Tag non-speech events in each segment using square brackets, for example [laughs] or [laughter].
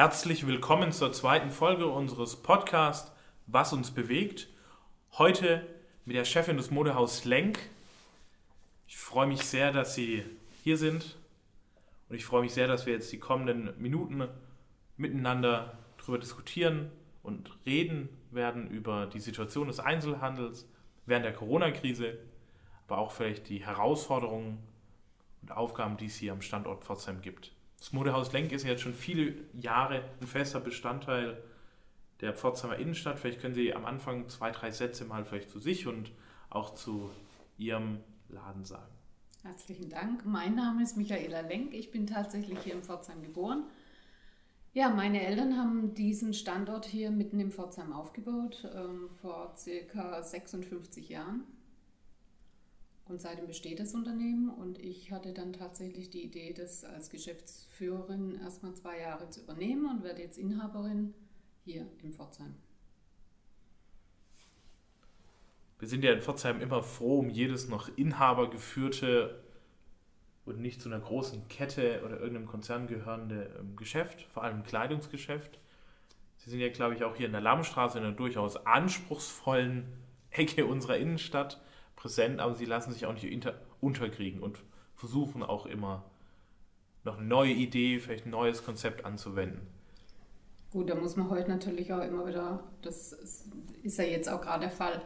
Herzlich willkommen zur zweiten Folge unseres Podcasts Was uns bewegt. Heute mit der Chefin des Modehauses Lenk. Ich freue mich sehr, dass Sie hier sind und ich freue mich sehr, dass wir jetzt die kommenden Minuten miteinander darüber diskutieren und reden werden über die Situation des Einzelhandels während der Corona-Krise, aber auch vielleicht die Herausforderungen und Aufgaben, die es hier am Standort Pforzheim gibt. Das Modehaus Lenk ist jetzt schon viele Jahre ein fester Bestandteil der Pforzheimer Innenstadt. Vielleicht können Sie am Anfang zwei, drei Sätze mal vielleicht zu sich und auch zu Ihrem Laden sagen. Herzlichen Dank. Mein Name ist Michaela Lenk. Ich bin tatsächlich hier in Pforzheim geboren. Ja, meine Eltern haben diesen Standort hier mitten in Pforzheim aufgebaut, ähm, vor circa 56 Jahren. Und seitdem besteht das Unternehmen und ich hatte dann tatsächlich die Idee, das als Geschäftsführerin erstmal zwei Jahre zu übernehmen und werde jetzt Inhaberin hier in Pforzheim. Wir sind ja in Pforzheim immer froh um jedes noch inhabergeführte und nicht zu einer großen Kette oder irgendeinem Konzern gehörende ähm, Geschäft, vor allem Kleidungsgeschäft. Sie sind ja, glaube ich, auch hier in der Lammstraße in einer durchaus anspruchsvollen Ecke unserer Innenstadt präsent, aber sie lassen sich auch nicht unterkriegen und versuchen auch immer noch eine neue Idee, vielleicht ein neues Konzept anzuwenden. Gut, da muss man heute natürlich auch immer wieder, das ist ja jetzt auch gerade der Fall,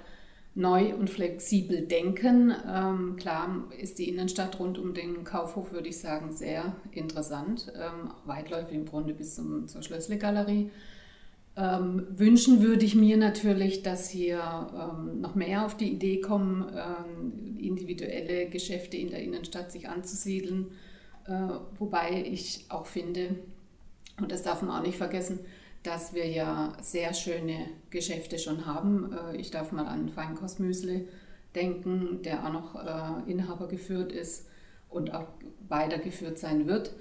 neu und flexibel denken. Ähm, klar ist die Innenstadt rund um den Kaufhof, würde ich sagen, sehr interessant, ähm, weitläufig im Grunde bis zum, zur Schlössle-Galerie. Ähm, wünschen würde ich mir natürlich, dass hier ähm, noch mehr auf die Idee kommen, ähm, individuelle Geschäfte in der Innenstadt sich anzusiedeln. Äh, wobei ich auch finde, und das darf man auch nicht vergessen, dass wir ja sehr schöne Geschäfte schon haben. Äh, ich darf mal an Feinkostmüsli denken, der auch noch äh, Inhaber geführt ist und auch weitergeführt sein wird.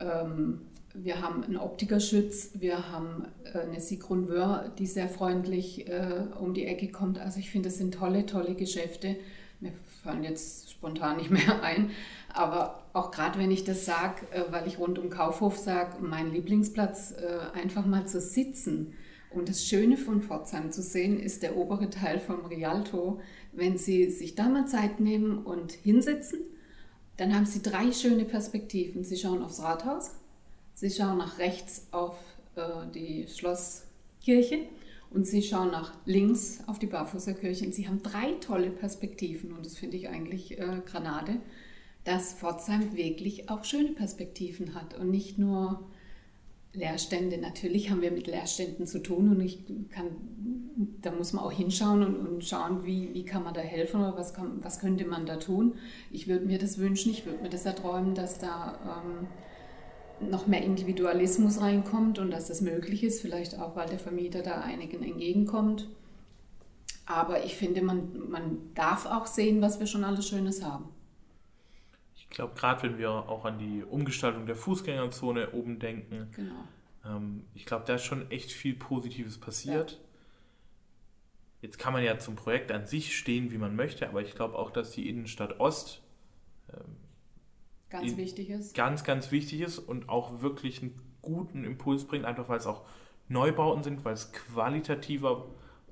Ähm, wir haben einen Optikerschütz, wir haben äh, eine Sigrun Wör, die sehr freundlich äh, um die Ecke kommt. Also ich finde, das sind tolle, tolle Geschäfte. Mir fallen jetzt spontan nicht mehr [laughs] ein. Aber auch gerade wenn ich das sage, äh, weil ich rund um Kaufhof sage, mein Lieblingsplatz äh, einfach mal zu sitzen. Und das Schöne von Pforzheim zu sehen ist der obere Teil vom Rialto. Wenn Sie sich da mal Zeit nehmen und hinsetzen, dann haben Sie drei schöne Perspektiven. Sie schauen aufs Rathaus, Sie schauen nach rechts auf äh, die Schlosskirche und Sie schauen nach links auf die Barfußerkirche. Und Sie haben drei tolle Perspektiven und das finde ich eigentlich äh, Granate, dass Pforzheim wirklich auch schöne Perspektiven hat und nicht nur Leerstände. Natürlich haben wir mit Leerständen zu tun und ich kann, da muss man auch hinschauen und, und schauen, wie, wie kann man da helfen oder was, kann, was könnte man da tun. Ich würde mir das wünschen, ich würde mir das erträumen, dass da... Ähm, noch mehr Individualismus reinkommt und dass das möglich ist, vielleicht auch, weil der Vermieter da einigen entgegenkommt. Aber ich finde, man, man darf auch sehen, was wir schon alles Schönes haben. Ich glaube, gerade wenn wir auch an die Umgestaltung der Fußgängerzone oben denken, genau. ähm, ich glaube, da ist schon echt viel Positives passiert. Ja. Jetzt kann man ja zum Projekt an sich stehen, wie man möchte, aber ich glaube auch, dass die Innenstadt Ost ähm, Ganz wichtig ist. Ganz, ganz wichtig ist und auch wirklich einen guten Impuls bringt, einfach weil es auch Neubauten sind, weil es qualitativer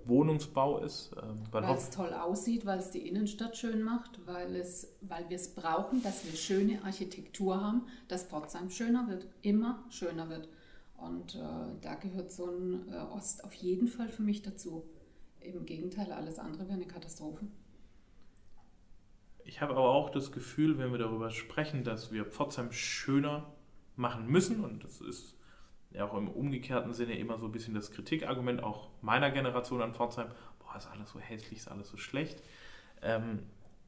Wohnungsbau ist. Ähm, weil, weil es toll aussieht, weil es die Innenstadt schön macht, weil, es, weil wir es brauchen, dass wir schöne Architektur haben, dass Pforzheim schöner wird, immer schöner wird. Und äh, da gehört so ein äh, Ost auf jeden Fall für mich dazu. Im Gegenteil, alles andere wäre eine Katastrophe. Ich habe aber auch das Gefühl, wenn wir darüber sprechen, dass wir Pforzheim schöner machen müssen, und das ist ja auch im umgekehrten Sinne immer so ein bisschen das Kritikargument auch meiner Generation an Pforzheim, boah, ist alles so hässlich, ist alles so schlecht, ähm,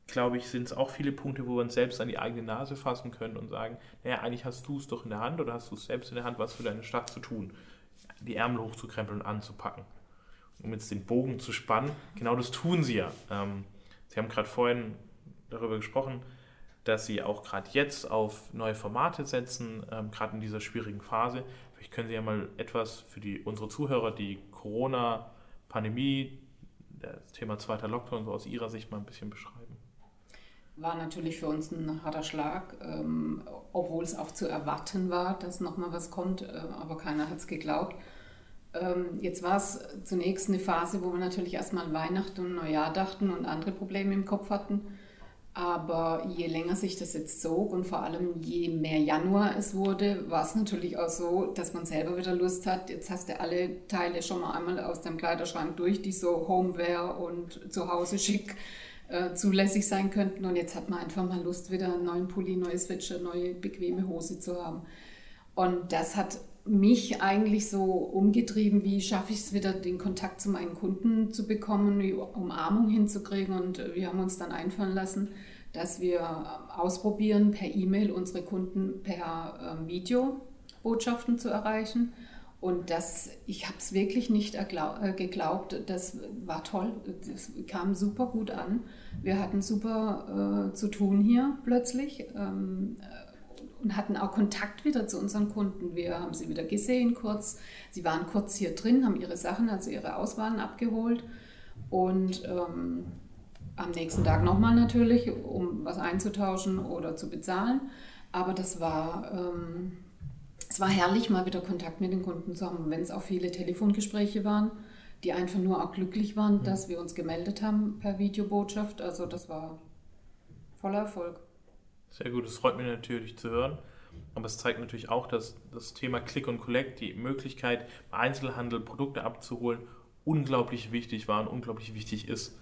glaube ich, sind es auch viele Punkte, wo wir uns selbst an die eigene Nase fassen können und sagen, naja, eigentlich hast du es doch in der Hand oder hast du es selbst in der Hand, was für deine Stadt zu tun, die Ärmel hochzukrempeln und anzupacken. Um jetzt den Bogen zu spannen, genau das tun sie ja. Ähm, sie haben gerade vorhin darüber gesprochen, dass Sie auch gerade jetzt auf neue Formate setzen, ähm, gerade in dieser schwierigen Phase. Vielleicht können Sie ja mal etwas für die, unsere Zuhörer, die Corona-Pandemie, das Thema zweiter Lockdown so aus Ihrer Sicht mal ein bisschen beschreiben. war natürlich für uns ein harter Schlag, ähm, obwohl es auch zu erwarten war, dass nochmal was kommt, äh, aber keiner hat es geglaubt. Ähm, jetzt war es zunächst eine Phase, wo wir natürlich erstmal Weihnachten und Neujahr dachten und andere Probleme im Kopf hatten. Aber je länger sich das jetzt zog und vor allem je mehr Januar es wurde, war es natürlich auch so, dass man selber wieder Lust hat. Jetzt hast du alle Teile schon mal einmal aus dem Kleiderschrank durch, die so Homeware und zu Hause schick äh, zulässig sein könnten. Und jetzt hat man einfach mal Lust, wieder einen neuen Pulli, neue Switcher, neue bequeme Hose zu haben. Und das hat mich eigentlich so umgetrieben, wie schaffe ich es wieder, den Kontakt zu meinen Kunden zu bekommen, die Umarmung hinzukriegen. Und wir haben uns dann einfallen lassen, dass wir ausprobieren, per E-Mail unsere Kunden per ähm, Videobotschaften zu erreichen. Und das, ich habe es wirklich nicht äh, geglaubt, das war toll, das kam super gut an. Wir hatten super äh, zu tun hier plötzlich. Ähm, und hatten auch Kontakt wieder zu unseren Kunden. Wir haben sie wieder gesehen kurz. Sie waren kurz hier drin, haben ihre Sachen, also ihre Auswahlen abgeholt und ähm, am nächsten Tag nochmal natürlich, um was einzutauschen oder zu bezahlen. Aber das war, ähm, es war herrlich, mal wieder Kontakt mit den Kunden zu haben, wenn es auch viele Telefongespräche waren, die einfach nur auch glücklich waren, mhm. dass wir uns gemeldet haben per Videobotschaft. Also das war voller Erfolg. Sehr gut, das freut mich natürlich zu hören. Aber es zeigt natürlich auch, dass das Thema Click und Collect, die Möglichkeit, im Einzelhandel Produkte abzuholen, unglaublich wichtig war und unglaublich wichtig ist.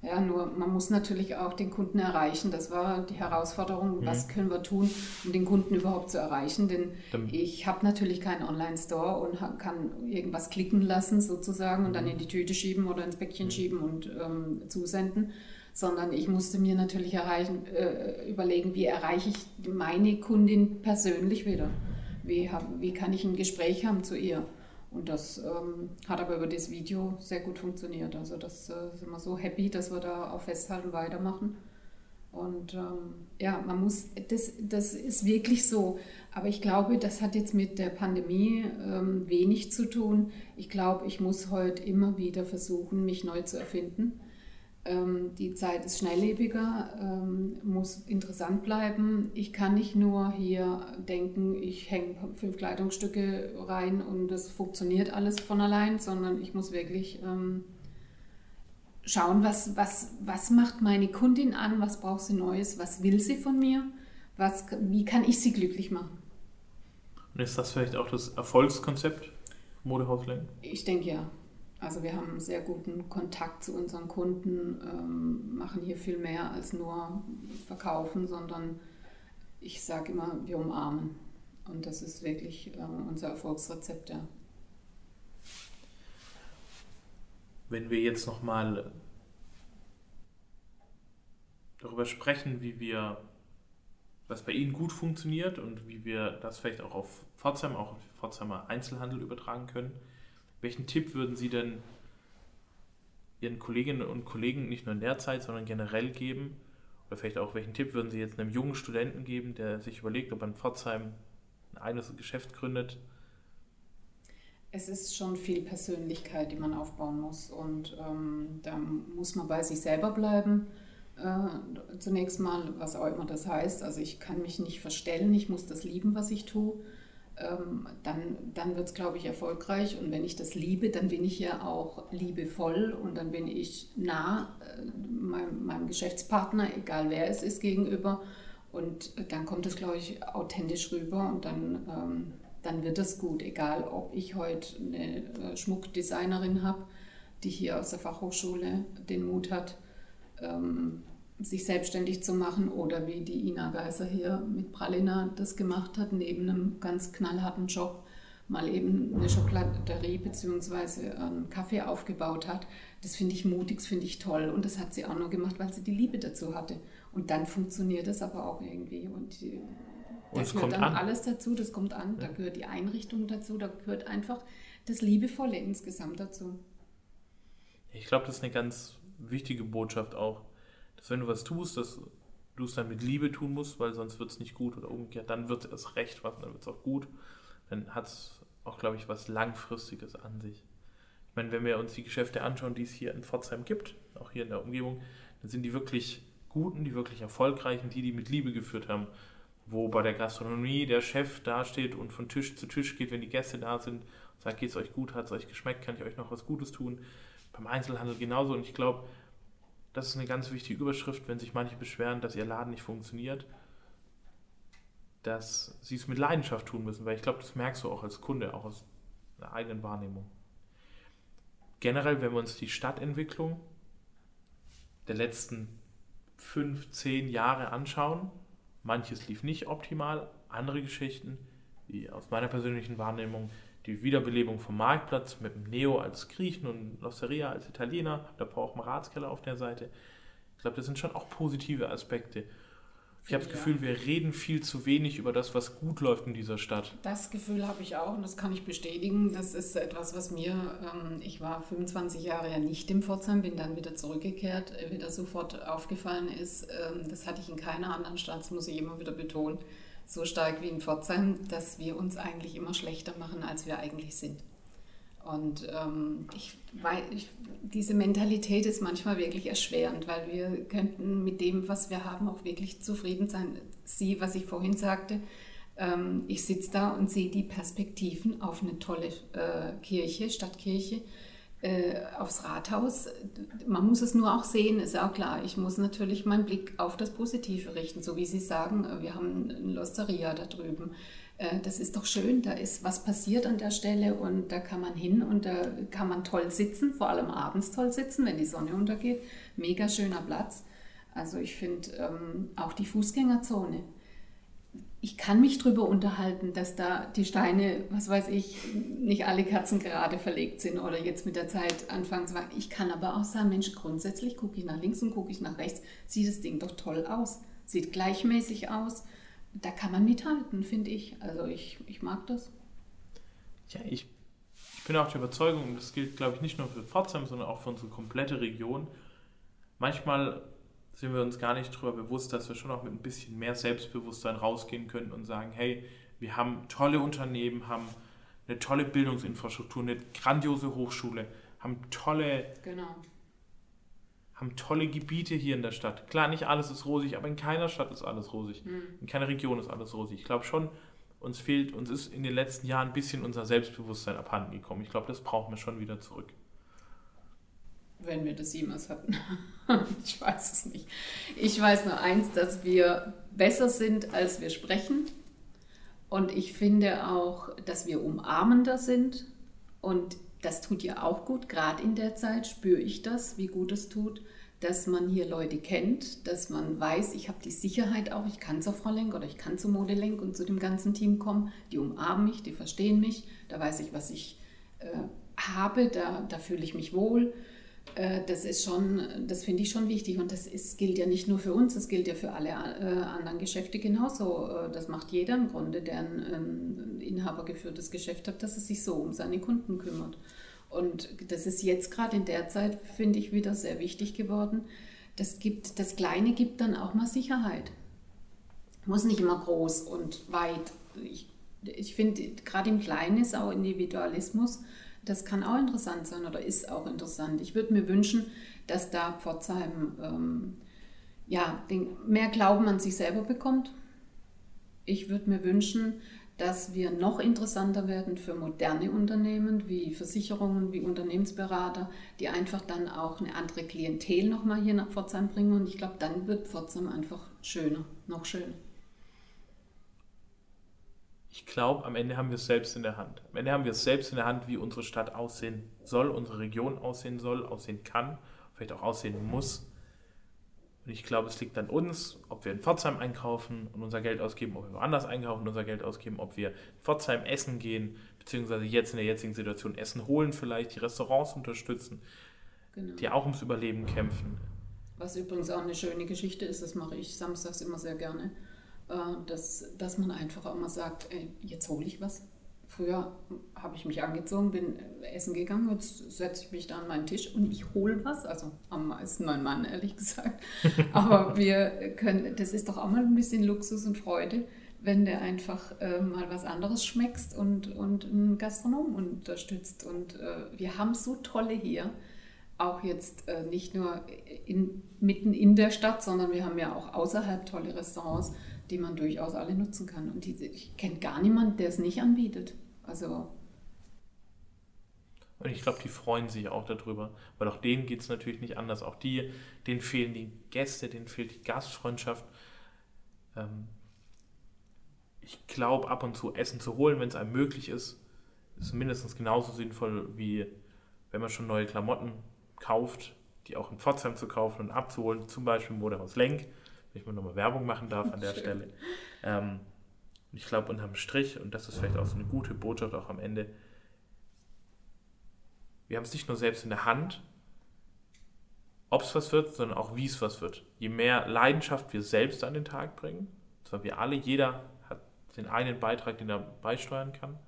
Ja, nur man muss natürlich auch den Kunden erreichen. Das war die Herausforderung, mhm. was können wir tun, um den Kunden überhaupt zu erreichen. Denn Dann ich habe natürlich keinen Online-Store und kann irgendwas klicken lassen sozusagen und dann mhm. in die Tüte schieben oder ins Päckchen mhm. schieben und ähm, zusenden sondern ich musste mir natürlich erreichen, äh, überlegen, wie erreiche ich meine Kundin persönlich wieder? Wie, hab, wie kann ich ein Gespräch haben zu ihr? Und das ähm, hat aber über das Video sehr gut funktioniert. Also das äh, sind wir so happy, dass wir da auch festhalten, weitermachen. Und ähm, ja, man muss, das, das ist wirklich so. Aber ich glaube, das hat jetzt mit der Pandemie ähm, wenig zu tun. Ich glaube, ich muss heute immer wieder versuchen, mich neu zu erfinden die Zeit ist schnelllebiger, ähm, muss interessant bleiben. Ich kann nicht nur hier denken, ich hänge fünf Kleidungsstücke rein und das funktioniert alles von allein, sondern ich muss wirklich ähm, schauen, was, was, was macht meine Kundin an, was braucht sie Neues, was will sie von mir, was, wie kann ich sie glücklich machen. Und ist das vielleicht auch das Erfolgskonzept Modehaus Lenk? Ich denke ja. Also wir haben sehr guten Kontakt zu unseren Kunden, ähm, machen hier viel mehr als nur verkaufen, sondern ich sage immer, wir umarmen. Und das ist wirklich äh, unser Erfolgsrezept, ja. Wenn wir jetzt nochmal darüber sprechen, wie wir, was bei Ihnen gut funktioniert und wie wir das vielleicht auch auf Pforzheim, auch auf Pforzheimer Einzelhandel übertragen können, welchen Tipp würden Sie denn Ihren Kolleginnen und Kollegen nicht nur in der Zeit, sondern generell geben? Oder vielleicht auch, welchen Tipp würden Sie jetzt einem jungen Studenten geben, der sich überlegt, ob er in Pforzheim ein eigenes Geschäft gründet? Es ist schon viel Persönlichkeit, die man aufbauen muss. Und ähm, da muss man bei sich selber bleiben. Äh, zunächst mal, was auch immer das heißt. Also ich kann mich nicht verstellen, ich muss das lieben, was ich tue dann, dann wird es, glaube ich, erfolgreich. Und wenn ich das liebe, dann bin ich ja auch liebevoll und dann bin ich nah äh, meinem, meinem, Geschäftspartner, egal wer es ist, gegenüber. Und dann kommt es, glaube ich, authentisch rüber und dann, ähm, dann wird es gut, egal ob ich heute eine äh, Schmuckdesignerin habe, die hier aus der Fachhochschule den Mut hat, ähm, sich selbstständig zu machen oder wie die Ina Geiser hier mit Pralina das gemacht hat, neben einem ganz knallharten Job mal eben eine Schokoladerie bzw. einen Kaffee aufgebaut hat. Das finde ich mutig, das finde ich toll. Und das hat sie auch nur gemacht, weil sie die Liebe dazu hatte. Und dann funktioniert es aber auch irgendwie. Und, die, und gehört dann an. alles dazu, das kommt an. Ja. Da gehört die Einrichtung dazu, da gehört einfach das Liebevolle insgesamt dazu. Ich glaube, das ist eine ganz wichtige Botschaft auch dass wenn du was tust, dass du es dann mit Liebe tun musst, weil sonst wird es nicht gut oder umgekehrt, dann wird es recht was, dann wird es auch gut. Dann hat es auch, glaube ich, was Langfristiges an sich. Ich meine, wenn wir uns die Geschäfte anschauen, die es hier in Pforzheim gibt, auch hier in der Umgebung, dann sind die wirklich Guten, die wirklich Erfolgreichen, die, die mit Liebe geführt haben, wo bei der Gastronomie der Chef dasteht und von Tisch zu Tisch geht, wenn die Gäste da sind, sagt, geht es euch gut, hat es euch geschmeckt, kann ich euch noch was Gutes tun. Beim Einzelhandel genauso. Und ich glaube, das ist eine ganz wichtige Überschrift, wenn sich manche beschweren, dass ihr Laden nicht funktioniert, dass sie es mit Leidenschaft tun müssen, weil ich glaube, das merkst du auch als Kunde, auch aus einer eigenen Wahrnehmung. Generell, wenn wir uns die Stadtentwicklung der letzten fünf, zehn Jahre anschauen, manches lief nicht optimal, andere Geschichten, wie aus meiner persönlichen Wahrnehmung die Wiederbelebung vom Marktplatz mit dem Neo als Griechen und Losteria als Italiener, da auch einen Ratskeller auf der Seite. Ich glaube, das sind schon auch positive Aspekte. Ich habe das. Gefühl, wir reden viel zu wenig über das, was gut läuft in dieser Stadt. Das Gefühl habe ich auch und das kann ich bestätigen. Das ist etwas, was mir, ähm, ich war 25 Jahre ja nicht im Pforzheim, bin dann wieder zurückgekehrt, äh, wieder sofort aufgefallen ist. Ähm, das hatte ich in keiner anderen Stadt, das muss ich immer wieder betonen, so stark wie in Pforzheim, dass wir uns eigentlich immer schlechter machen, als wir eigentlich sind. Und ähm, ich, weil ich, diese Mentalität ist manchmal wirklich erschwerend, weil wir könnten mit dem, was wir haben, auch wirklich zufrieden sein. Sie, was ich vorhin sagte, ähm, ich sitze da und sehe die Perspektiven auf eine tolle äh, Kirche, Stadtkirche, äh, aufs Rathaus. Man muss es nur auch sehen, ist auch klar. Ich muss natürlich meinen Blick auf das Positive richten, so wie Sie sagen, wir haben ein Losteria da drüben. Äh, das ist doch schön, da ist was passiert an der Stelle und da kann man hin und da kann man toll sitzen, vor allem abends toll sitzen, wenn die Sonne untergeht. Mega schöner Platz. Also ich finde ähm, auch die Fußgängerzone. Ich kann mich darüber unterhalten, dass da die Steine, was weiß ich, nicht alle Kerzen gerade verlegt sind oder jetzt mit der Zeit zu wachsen. Ich kann aber auch sagen, Mensch, grundsätzlich gucke ich nach links und gucke ich nach rechts, sieht das Ding doch toll aus, sieht gleichmäßig aus da kann man mithalten, finde ich. Also ich, ich mag das. Ja, ich, ich bin auch der Überzeugung, und das gilt, glaube ich, nicht nur für Pforzheim, sondern auch für unsere komplette Region. Manchmal sind wir uns gar nicht darüber bewusst, dass wir schon auch mit ein bisschen mehr Selbstbewusstsein rausgehen können und sagen, hey, wir haben tolle Unternehmen, haben eine tolle Bildungsinfrastruktur, eine grandiose Hochschule, haben tolle genau haben tolle Gebiete hier in der Stadt. Klar, nicht alles ist rosig, aber in keiner Stadt ist alles rosig. Mhm. In keiner Region ist alles rosig. Ich glaube schon, uns fehlt, uns ist in den letzten Jahren ein bisschen unser Selbstbewusstsein abhanden gekommen. Ich glaube, das brauchen wir schon wieder zurück. Wenn wir das jemals hatten. [laughs] ich weiß es nicht. Ich weiß nur eins, dass wir besser sind, als wir sprechen. Und ich finde auch, dass wir umarmender sind. Und das tut ja auch gut, gerade in der Zeit spüre ich das, wie gut es tut, dass man hier Leute kennt, dass man weiß, ich habe die Sicherheit auch, ich kann zur Frau Lenk oder ich kann zur Modelenk und zu dem ganzen Team kommen. Die umarmen mich, die verstehen mich, da weiß ich, was ich äh, habe, da, da fühle ich mich wohl. Äh, das ist schon, das finde ich schon wichtig und das ist, gilt ja nicht nur für uns, das gilt ja für alle äh, anderen Geschäfte genauso. Äh, das macht jeder im Grunde, der ein ähm, inhabergeführtes Geschäft hat, dass er sich so um seine Kunden kümmert. Und das ist jetzt gerade in der Zeit, finde ich, wieder sehr wichtig geworden. Das, gibt, das Kleine gibt dann auch mal Sicherheit. Muss nicht immer groß und weit. Ich, ich finde, gerade im Kleinen ist auch Individualismus das kann auch interessant sein oder ist auch interessant. Ich würde mir wünschen, dass da Pforzheim ähm, ja, den, mehr Glauben an sich selber bekommt. Ich würde mir wünschen, dass wir noch interessanter werden für moderne Unternehmen wie Versicherungen, wie Unternehmensberater, die einfach dann auch eine andere Klientel nochmal hier nach Pforzheim bringen. Und ich glaube, dann wird Pforzheim einfach schöner, noch schöner ich glaube, am Ende haben wir es selbst in der Hand. Am Ende haben wir es selbst in der Hand, wie unsere Stadt aussehen soll, unsere Region aussehen soll, aussehen kann, vielleicht auch aussehen muss. Und ich glaube, es liegt an uns, ob wir in Pforzheim einkaufen und unser Geld ausgeben, ob wir woanders einkaufen und unser Geld ausgeben, ob wir in Pforzheim essen gehen, beziehungsweise jetzt in der jetzigen Situation Essen holen, vielleicht die Restaurants unterstützen, genau. die auch ums Überleben kämpfen. Was übrigens auch eine schöne Geschichte ist, das mache ich samstags immer sehr gerne dass, dass man einfach auch mal sagt, ey, jetzt hole ich was. Früher habe ich mich angezogen, bin essen gegangen, jetzt setze ich mich da an meinen Tisch und ich hole was. Also am meisten mein Mann, ehrlich [laughs] gesagt. Aber wir können, das ist doch auch mal ein bisschen Luxus und Freude, wenn du einfach äh, mal was anderes schmeckst und, und einen Gastronom unterstützt. Und äh, wir haben so tolle hier. auch jetzt äh, nicht nur in, mitten in der Stadt, sondern wir haben ja auch außerhalb tolle Restaurants, die man durchaus alle nutzen kann. Und die, ich kenne gar niemanden, der es nicht anbietet. Also. Und ich glaube, die freuen sich auch darüber, weil auch denen geht es natürlich nicht anders. Auch die, denen fehlen die Gäste, denen fehlt die Gastfreundschaft. Ähm, ich glaube, ab und zu Essen zu holen, wenn es einem möglich ist, ist mindestens genauso sinnvoll, wie wenn man schon neue Klamotten kauft, die auch in Pforzheim zu kaufen und abzuholen, zum Beispiel im Modehaus Lenk, wenn ich mal nochmal Werbung machen darf an der Schön. Stelle. Ähm, ich glaube, unterm Strich, und das ist vielleicht auch so eine gute Botschaft auch am Ende, wir haben es nicht nur selbst in der Hand, ob es was wird, sondern auch wie es was wird. Je mehr Leidenschaft wir selbst an den Tag bringen, zwar wir alle, jeder hat den einen Beitrag, den er beisteuern kann,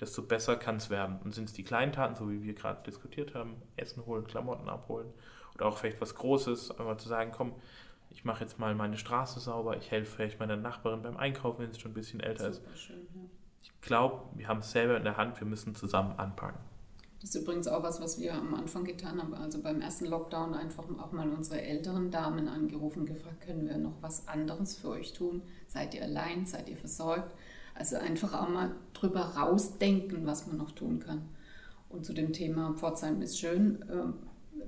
desto besser kann es werden. Und sind es die kleinen Taten, so wie wir gerade diskutiert haben, Essen holen, Klamotten abholen oder auch vielleicht was Großes, einfach zu sagen, komm, ich mache jetzt mal meine Straße sauber, ich helfe vielleicht meiner Nachbarin beim Einkaufen, wenn sie schon ein bisschen älter ist. Schön, ja. Ich glaube, wir haben es selber in der Hand, wir müssen zusammen anpacken. Das ist übrigens auch was, was wir am Anfang getan haben. Also beim ersten Lockdown einfach auch mal unsere älteren Damen angerufen, gefragt, können wir noch was anderes für euch tun? Seid ihr allein? Seid ihr versorgt? Also einfach auch mal drüber rausdenken, was man noch tun kann. Und zu dem Thema Pforzheim ist schön, äh,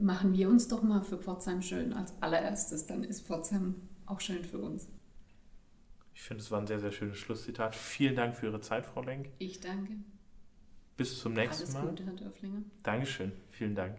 machen wir uns doch mal für Pforzheim schön als allererstes. Dann ist Pforzheim auch schön für uns. Ich finde, es war ein sehr, sehr schönes Schlusszitat. Vielen Dank für Ihre Zeit, Frau Lenk. Ich danke. Bis zum nächsten Alles Mal. Alles Gute, Herr Dörflinger. Dankeschön. Vielen Dank.